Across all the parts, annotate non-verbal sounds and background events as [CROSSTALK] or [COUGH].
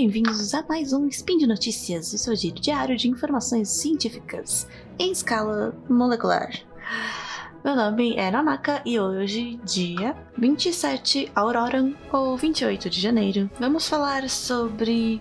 bem-vindos a mais um Spin de Notícias, o seu giro diário de informações científicas em escala molecular. Meu nome é Nanaka e hoje, dia 27 Auroran, ou 28 de janeiro, vamos falar sobre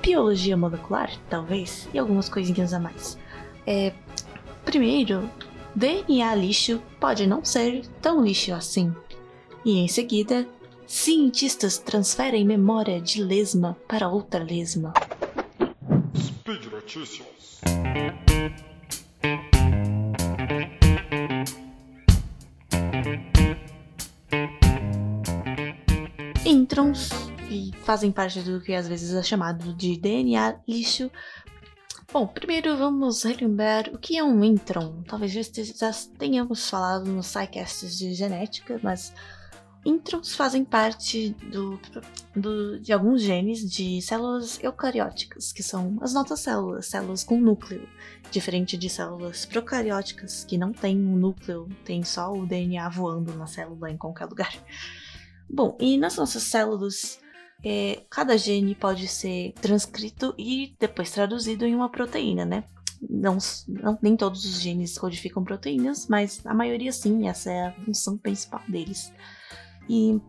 biologia molecular, talvez, e algumas coisinhas a mais. É, primeiro, DNA lixo pode não ser tão lixo assim. E em seguida, cientistas transferem memória de lesma para outra lesma. Speed Notícias. Introns, que fazem parte do que às vezes é chamado de DNA lixo. Bom, primeiro vamos relembrar o que é um intron. Talvez já tenhamos falado nos SciCasts de genética, mas introns fazem parte do, do, de alguns genes de células eucarióticas, que são as nossas células, células com núcleo, diferente de células procarióticas, que não têm um núcleo, tem só o DNA voando na célula em qualquer lugar. Bom, e nas nossas células, é, cada gene pode ser transcrito e depois traduzido em uma proteína, né? Não, não, nem todos os genes codificam proteínas, mas a maioria sim, essa é a função principal deles. E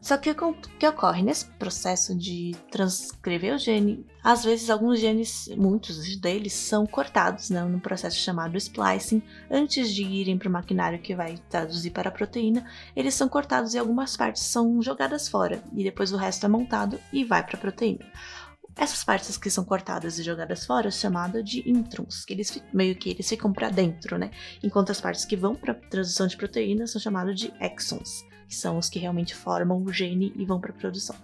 só que o que ocorre nesse processo de transcrever o gene, às vezes alguns genes, muitos deles, são cortados né, num processo chamado splicing. Antes de irem para o maquinário que vai traduzir para a proteína, eles são cortados e algumas partes são jogadas fora, e depois o resto é montado e vai para a proteína. Essas partes que são cortadas e jogadas fora é chamada de introns, que eles meio que eles ficam para dentro, né? Enquanto as partes que vão para transição de proteína são chamadas de exons que são os que realmente formam o gene e vão para a produção.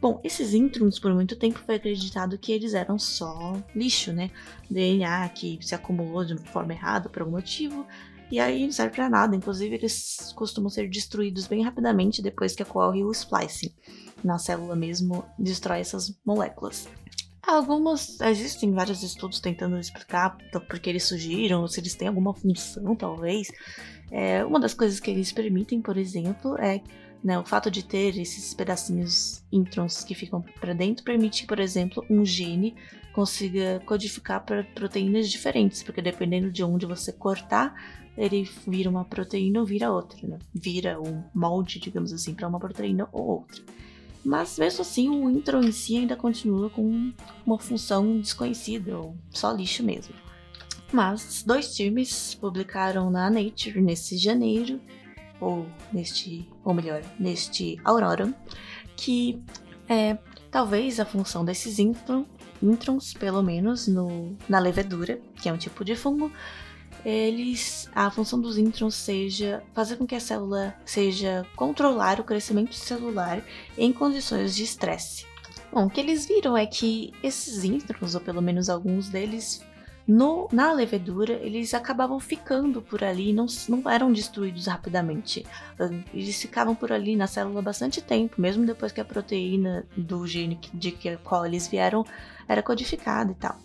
Bom, esses introns, por muito tempo, foi acreditado que eles eram só lixo, né? DNA que se acumulou de forma errada por algum motivo, e aí não serve para nada. Inclusive, eles costumam ser destruídos bem rapidamente depois que ocorre o splicing. Na célula mesmo, destrói essas moléculas. Algumas, existem vários estudos tentando explicar por que eles surgiram, se eles têm alguma função, talvez. É, uma das coisas que eles permitem, por exemplo, é né, o fato de ter esses pedacinhos introns que ficam para dentro permite, por exemplo, um gene consiga codificar para proteínas diferentes, porque dependendo de onde você cortar, ele vira uma proteína ou vira outra, né? vira um molde, digamos assim, para uma proteína ou outra. Mas mesmo assim, o intron em si ainda continua com uma função desconhecida, ou só lixo mesmo. Mas dois times publicaram na Nature nesse janeiro, ou neste, ou melhor, neste Aurora, que é, talvez a função desses intron, introns, pelo menos no, na levedura, que é um tipo de fungo, eles a função dos introns seja fazer com que a célula seja controlar o crescimento celular em condições de estresse. Bom, o que eles viram é que esses introns, ou pelo menos alguns deles, no, na levedura, eles acabavam ficando por ali, não, não eram destruídos rapidamente. Eles ficavam por ali na célula bastante tempo, mesmo depois que a proteína do gene de que qual eles vieram era codificada e tal.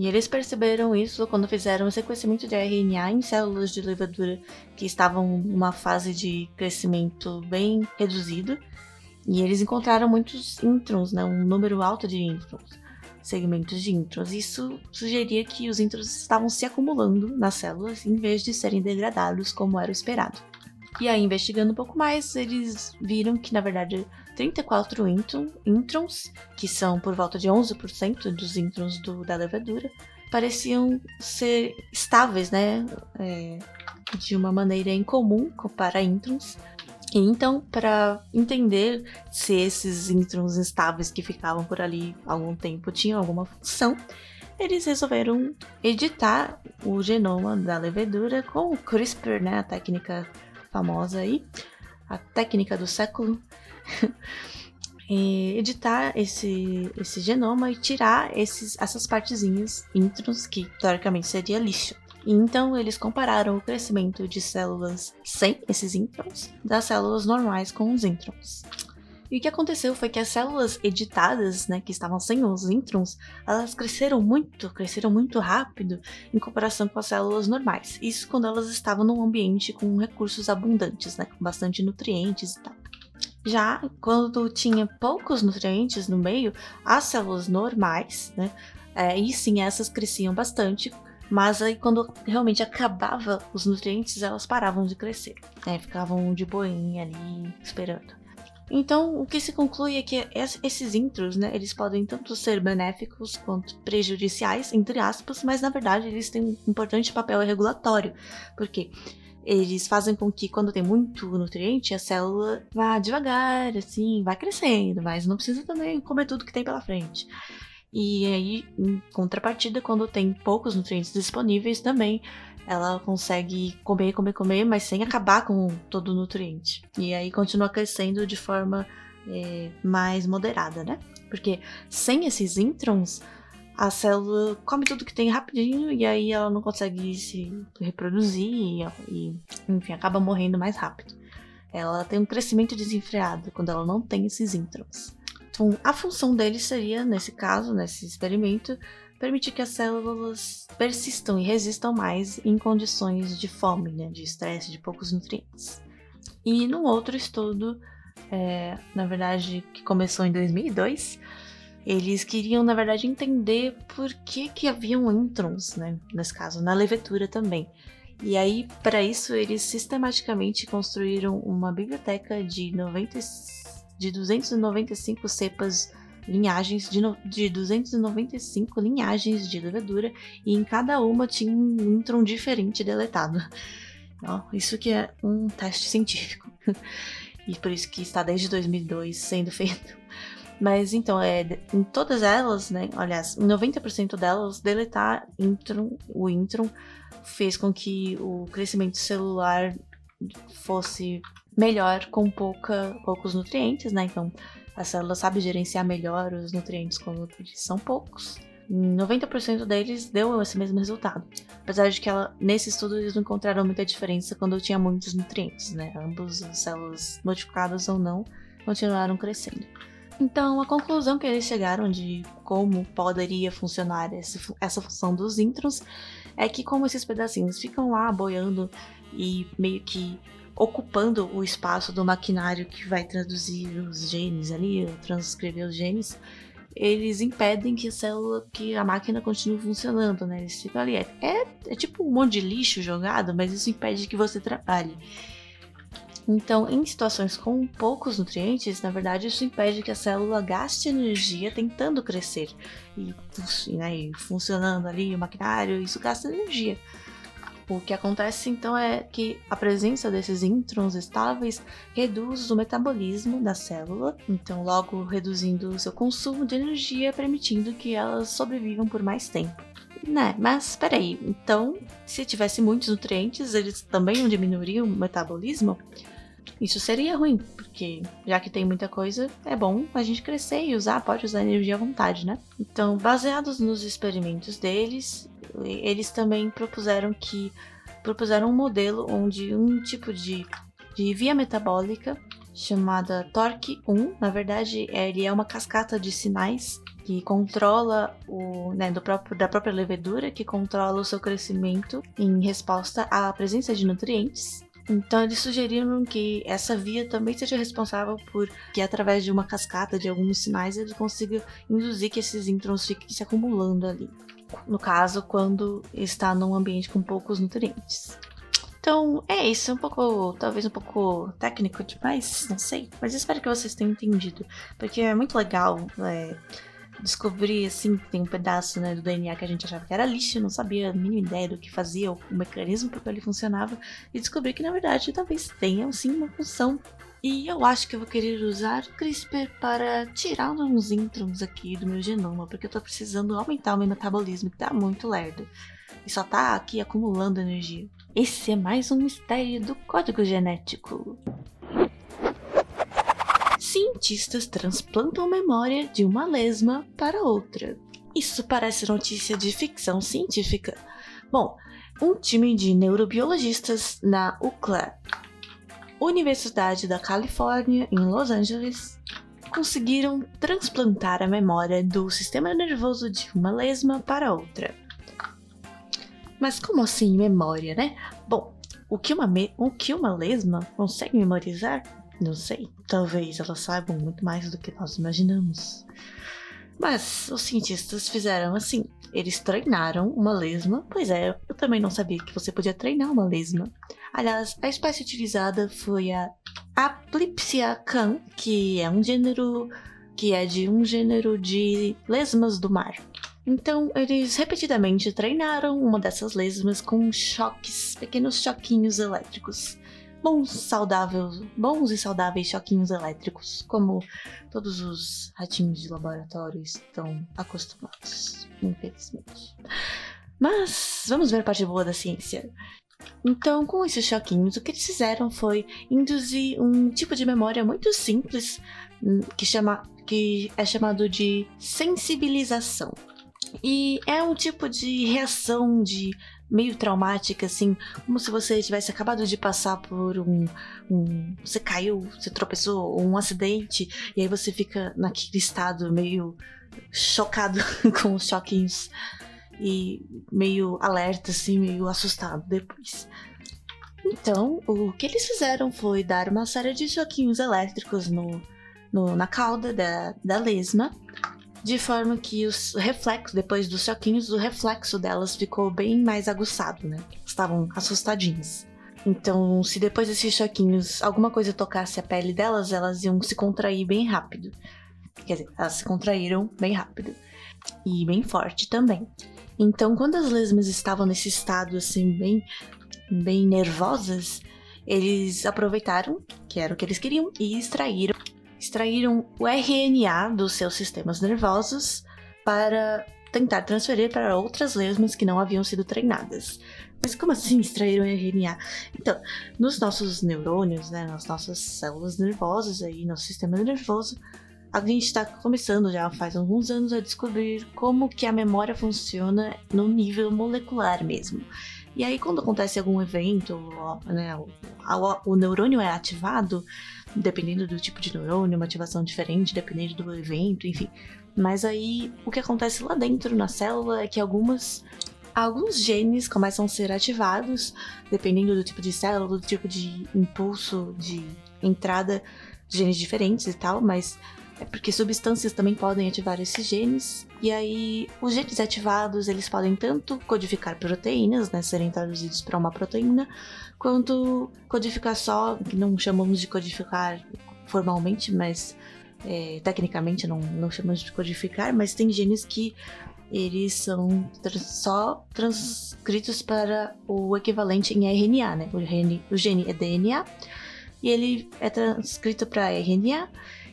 E eles perceberam isso quando fizeram o sequenciamento de RNA em células de levedura que estavam numa fase de crescimento bem reduzido. E eles encontraram muitos introns, né, um número alto de introns segmentos de introns. Isso sugeria que os introns estavam se acumulando nas células em vez de serem degradados como era esperado. E aí, investigando um pouco mais, eles viram que, na verdade, 34 introns, que são por volta de 11% dos introns do, da levedura, pareciam ser estáveis, né? É, de uma maneira incomum para introns, e então, para entender se esses introns instáveis que ficavam por ali algum tempo tinham alguma função, eles resolveram editar o genoma da levedura com o CRISPR, né, a técnica famosa aí, a técnica do século. [LAUGHS] editar esse, esse genoma e tirar esses, essas partezinhas introns que teoricamente seria lixo. Então eles compararam o crescimento de células sem esses introns das células normais com os introns. E o que aconteceu foi que as células editadas, né, que estavam sem os introns, elas cresceram muito, cresceram muito rápido em comparação com as células normais. Isso quando elas estavam num ambiente com recursos abundantes, né, com bastante nutrientes e tal. Já quando tinha poucos nutrientes no meio, as células normais, né? É, e sim, essas cresciam bastante, mas aí quando realmente acabava os nutrientes, elas paravam de crescer, né? Ficavam de boinha ali, esperando. Então, o que se conclui é que esses intros, né, eles podem tanto ser benéficos quanto prejudiciais, entre aspas, mas na verdade eles têm um importante papel regulatório. Por quê? Eles fazem com que quando tem muito nutriente, a célula vá devagar, assim, vai crescendo, mas não precisa também comer tudo que tem pela frente. E aí, em contrapartida, quando tem poucos nutrientes disponíveis também, ela consegue comer, comer, comer, mas sem acabar com todo o nutriente. E aí continua crescendo de forma é, mais moderada, né? Porque sem esses introns, a célula come tudo que tem rapidinho e aí ela não consegue se reproduzir e, enfim, acaba morrendo mais rápido. Ela tem um crescimento desenfreado quando ela não tem esses introns. Então, a função dele seria, nesse caso, nesse experimento, permitir que as células persistam e resistam mais em condições de fome, né, de estresse, de poucos nutrientes. E num outro estudo, é, na verdade, que começou em 2002, eles queriam, na verdade, entender por que, que haviam introns, né? Nesse caso, na levedura também. E aí, para isso, eles sistematicamente construíram uma biblioteca de, 90, de 295 cepas, linhagens, de, no, de 295 linhagens de levedura, e em cada uma tinha um intron diferente deletado. [LAUGHS] Ó, isso que é um teste científico. [LAUGHS] e por isso que está desde 2002 sendo [LAUGHS] feito. Mas então, é, em todas elas, né? Aliás, em 90% delas, deletar intron, o intron fez com que o crescimento celular fosse melhor com pouca, poucos nutrientes, né? Então, a célula sabe gerenciar melhor os nutrientes quando são poucos. Em 90% deles deu esse mesmo resultado. Apesar de que ela, nesse estudo eles não encontraram muita diferença quando tinha muitos nutrientes, né? Ambos as células modificadas ou não continuaram crescendo. Então, a conclusão que eles chegaram de como poderia funcionar esse, essa função dos introns é que, como esses pedacinhos ficam lá boiando e meio que ocupando o espaço do maquinário que vai traduzir os genes ali, transcrever os genes, eles impedem que a célula, que a máquina continue funcionando, né? Eles ficam ali. É, é, é tipo um monte de lixo jogado, mas isso impede que você trabalhe. Então, em situações com poucos nutrientes, na verdade, isso impede que a célula gaste energia tentando crescer. E, né, funcionando ali o maquinário, isso gasta energia. O que acontece então é que a presença desses introns estáveis reduz o metabolismo da célula, então logo reduzindo o seu consumo de energia, permitindo que elas sobrevivam por mais tempo. Né, mas peraí, então se tivesse muitos nutrientes, eles também não diminuiriam o metabolismo? Isso seria ruim, porque já que tem muita coisa, é bom a gente crescer e usar, pode usar energia à vontade, né? Então, baseados nos experimentos deles, eles também propuseram que propuseram um modelo onde um tipo de, de via metabólica chamada TORC1, na verdade, ele é uma cascata de sinais que controla o, né, do próprio, da própria levedura, que controla o seu crescimento em resposta à presença de nutrientes. Então eles sugeriram que essa via também seja responsável por que através de uma cascata de alguns sinais ele consiga induzir que esses introns fiquem se acumulando ali. No caso, quando está num ambiente com poucos nutrientes. Então é isso, um pouco, talvez um pouco técnico demais, não sei, mas espero que vocês tenham entendido, porque é muito legal é, descobri, assim, tem um pedaço né, do DNA que a gente achava que era lixo, não sabia a mínima ideia do que fazia, o mecanismo por que ele funcionava, e descobri que na verdade talvez tenha sim uma função. E eu acho que eu vou querer usar CRISPR para tirar uns introns aqui do meu genoma, porque eu tô precisando aumentar o meu metabolismo, que tá muito lerdo. E só tá aqui acumulando energia. Esse é mais um mistério do código genético cientistas transplantam memória de uma lesma para outra. Isso parece notícia de ficção científica. Bom, um time de neurobiologistas na UCLA, Universidade da Califórnia, em Los Angeles, conseguiram transplantar a memória do sistema nervoso de uma lesma para outra. Mas como assim memória, né? Bom, o que uma, o que uma lesma consegue memorizar Não sei. Talvez elas saibam muito mais do que nós imaginamos. Mas os cientistas fizeram assim. Eles treinaram uma lesma. Pois é, eu também não sabia que você podia treinar uma lesma. Aliás, a espécie utilizada foi a Aplipsia can, que é um gênero que é de um gênero de lesmas do mar. Então, eles repetidamente treinaram uma dessas lesmas com choques, pequenos choquinhos elétricos. Bons, saudáveis, bons e saudáveis choquinhos elétricos, como todos os ratinhos de laboratório estão acostumados, infelizmente. Mas vamos ver a parte boa da ciência. Então, com esses choquinhos, o que eles fizeram foi induzir um tipo de memória muito simples hum, que, chama, que é chamado de sensibilização. E é um tipo de reação de meio traumática, assim, como se você tivesse acabado de passar por um, um. Você caiu, você tropeçou, ou um acidente, e aí você fica naquele estado meio chocado [LAUGHS] com os choquinhos e meio alerta, assim, meio assustado depois. Então, o que eles fizeram foi dar uma série de choquinhos elétricos no, no na cauda da, da lesma de forma que os reflexos, depois dos choquinhos, o reflexo delas ficou bem mais aguçado, né? Estavam assustadinhas. Então, se depois desses choquinhos alguma coisa tocasse a pele delas, elas iam se contrair bem rápido. Quer dizer, elas se contraíram bem rápido. E bem forte também. Então, quando as lesmas estavam nesse estado assim, bem, bem nervosas, eles aproveitaram, que era o que eles queriam, e extraíram extraíram o RNA dos seus sistemas nervosos para tentar transferir para outras lesmas que não haviam sido treinadas. Mas como assim extraíram RNA? Então, nos nossos neurônios, né, nas nossas células nervosas aí, nosso sistema nervoso, a gente está começando já faz alguns anos a descobrir como que a memória funciona no nível molecular mesmo. E aí, quando acontece algum evento, né, o, o, neurônio é ativado, dependendo do tipo de neurônio, uma ativação diferente, dependendo do evento, enfim. Mas aí, o que acontece lá dentro na célula é que algumas alguns genes começam a ser ativados, dependendo do tipo de célula, do tipo de impulso de entrada genes diferentes e tal, mas é porque substâncias também podem ativar esses genes. E aí, os genes ativados, eles podem tanto codificar proteínas, né, serem traduzidos para uma proteína, quanto codificar só, que não chamamos de codificar formalmente, mas é, tecnicamente não, não chamamos de codificar, mas tem genes que eles são trans, só transcritos para o equivalente em RNA, né? O gene, o gene é DNA e ele é transcrito para RNA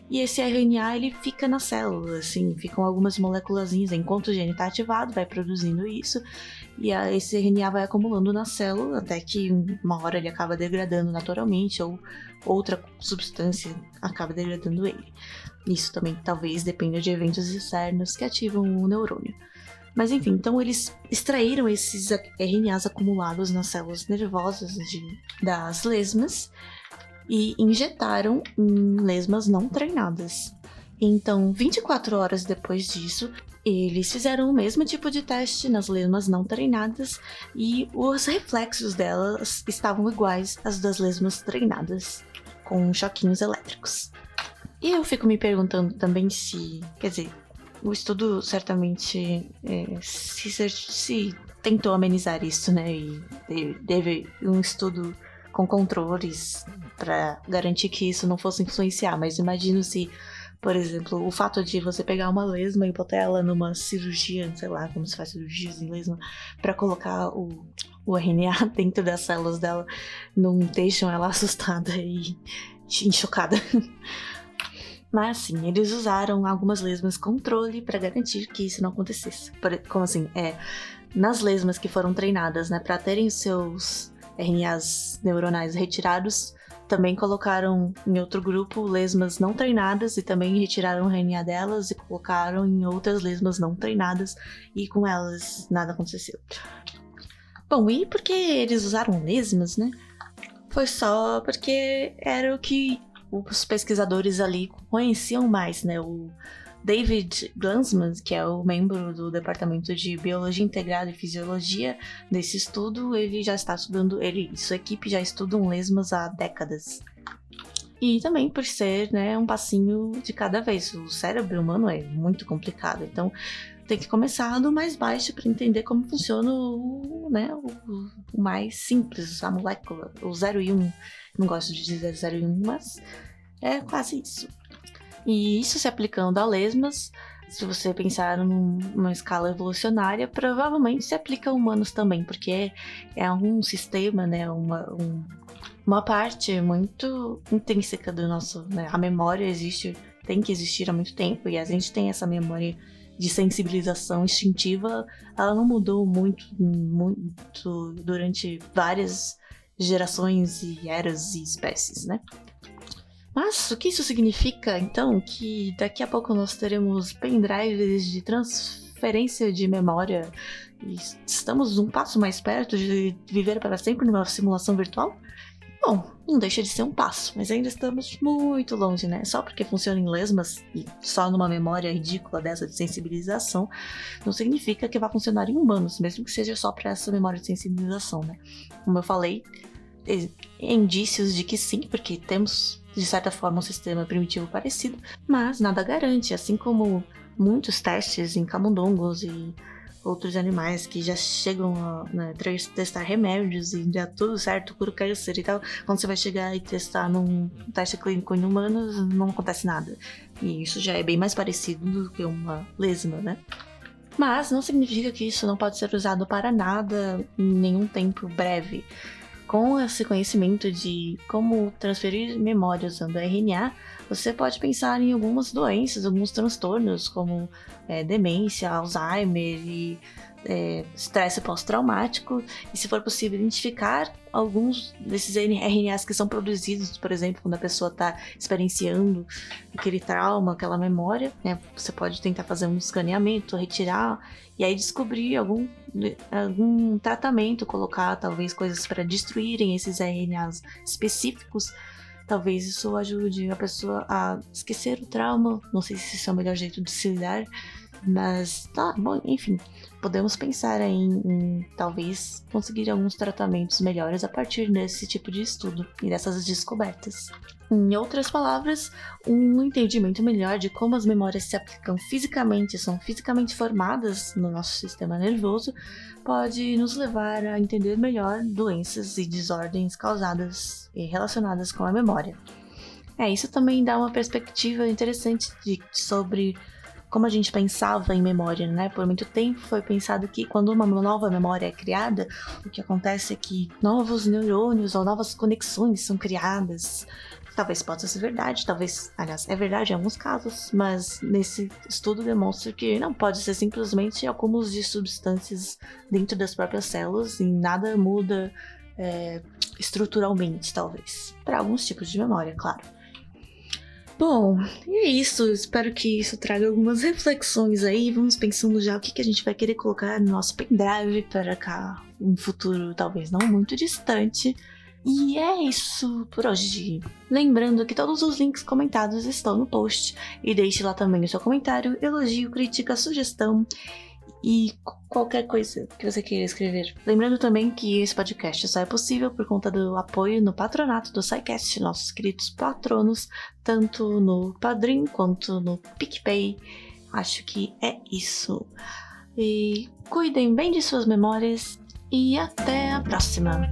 e esse RNA ele fica na célula, assim, ficam algumas moléculas. Enquanto o gene está ativado, vai produzindo isso, e esse RNA vai acumulando na célula até que uma hora ele acaba degradando naturalmente, ou outra substância acaba degradando ele. Isso também talvez dependa de eventos externos que ativam o neurônio. Mas enfim, então eles extraíram esses RNAs acumulados nas células nervosas de, das lesmas e injetaram em lesmas não treinadas. Então, 24 horas depois disso, eles fizeram o mesmo tipo de teste nas lesmas não treinadas e os reflexos delas estavam iguais às das lesmas treinadas, com choquinhos elétricos. E eu fico me perguntando também se, quer dizer, o estudo certamente é, se, se, tentou amenizar isso, né? E teve um estudo com controles para garantir que isso não fosse influenciar, mas imagino se, por exemplo, o fato de você pegar uma lesma e botar ela numa cirurgia, sei lá, como se faz cirurgias em lesma, para colocar o, o RNA [LAUGHS] dentro das células dela, não deixam ela [LAUGHS] assustada e, chocada. Mas sim, eles usaram algumas lesmas controle para garantir que isso não acontecesse. Como assim? É, nas lesmas que foram treinadas, né, para terem seus RNAs neuronais retirados, também colocaram em outro grupo lesmas não treinadas e também retiraram o RNA delas e colocaram em outras lesmas não treinadas e com elas nada aconteceu. Bom, e por que eles usaram lesmas, né? Foi só porque era o que os pesquisadores ali conheciam mais, né? O David Glansman, que é o membro do Departamento de Biologia Integrada e Fisiologia desse estudo, ele já está estudando, ele e sua equipe já estudam lesmas há décadas. E também por ser né, um passinho de cada vez. O cérebro humano é muito complicado, então tem que começar do mais baixo para entender como funciona o, né, o, o, mais simples, a molécula, o 0 e 1. Um. Não gosto de dizer 0 e 1, um, mas é quase isso. E isso se aplicando a lesmas, se você pensar numa escala evolucionária, provavelmente se aplica a humanos também, porque é, é um sistema, né, uma, um, uma parte muito intrínseca do nosso. Né, a memória existe, tem que existir há muito tempo, e a gente tem essa memória de sensibilização instintiva, ela não mudou muito, muito durante várias gerações e eras e espécies, né? Mas o que isso significa, então, que daqui a pouco nós teremos pendrives de transferência de memória e estamos um passo mais perto de viver para sempre numa simulação virtual? Bom, não deixa de ser um passo, mas ainda estamos muito longe, né? Só porque funciona em lesmas e só numa memória ridícula dessa de sensibilização, não significa que vai funcionar em humanos, mesmo que seja só para essa memória de sensibilização, né? Como eu falei, indícios de que sim, porque temos de certa forma um sistema primitivo parecido, mas nada garante, assim como muitos testes em camundongos e outros animais que já chegam a né, testar remédios e já tudo certo, cura o câncer e tal. Quando você vai chegar e testar num teste clínico em humanos, não acontece nada. E isso já é bem mais parecido do que uma lesma, né? Mas não significa que isso não pode ser usado para nada em nenhum tempo breve. Com esse conhecimento de como transferir memória usando RNA, você pode pensar em algumas doenças, alguns transtornos, como é, demência, Alzheimer e é, estresse pós-traumático, e se for possível, identificar alguns desses RNAs que são produzidos, por exemplo, quando a pessoa está experienciando aquele trauma, aquela memória, né? Você pode tentar fazer um escaneamento, retirar e aí descobrir algum, algum tratamento, colocar talvez coisas para destruírem esses RNAs específicos Talvez isso ajude a pessoa a esquecer o trauma. Não sei se esse é o melhor jeito de se lidar, mas tá bom, enfim. Podemos pensar em, em, talvez conseguir alguns tratamentos melhores a partir desse tipo de estudo e dessas descobertas. Em outras palavras, um entendimento melhor de como as memórias se aplicam fisicamente, são fisicamente formadas no nosso sistema nervoso, pode nos levar a entender melhor doenças e desordens causadas e relacionadas com a memória. É, isso também dá uma perspectiva interessante de, sobre como a gente pensava em memória, né? Por muito tempo foi pensado que quando uma nova memória é criada, o que acontece é que novos neurônios ou novas conexões são criadas Talvez possa ser verdade, talvez, aliás, é verdade em alguns casos, mas nesse estudo demonstra que não pode ser simplesmente acúmulos de substâncias dentro das próprias células e nada muda é, estruturalmente, talvez. Para alguns tipos de memória, claro. Bom, é isso. Espero que isso traga algumas reflexões aí. Vamos pensando já o que, que a gente vai querer colocar no nosso pendrive para cá, um futuro talvez não muito distante. E é isso por hoje. Lembrando que todos os links comentados estão no post e deixe lá também o seu comentário, elogio, crítica, sugestão e qualquer coisa que você queira escrever. Lembrando também que esse podcast só é possível por conta do apoio no patronato do SciCast, nossos queridos patronos, tanto no Padrim quanto no PicPay. Acho que é isso. E cuidem bem de suas memórias e até a próxima!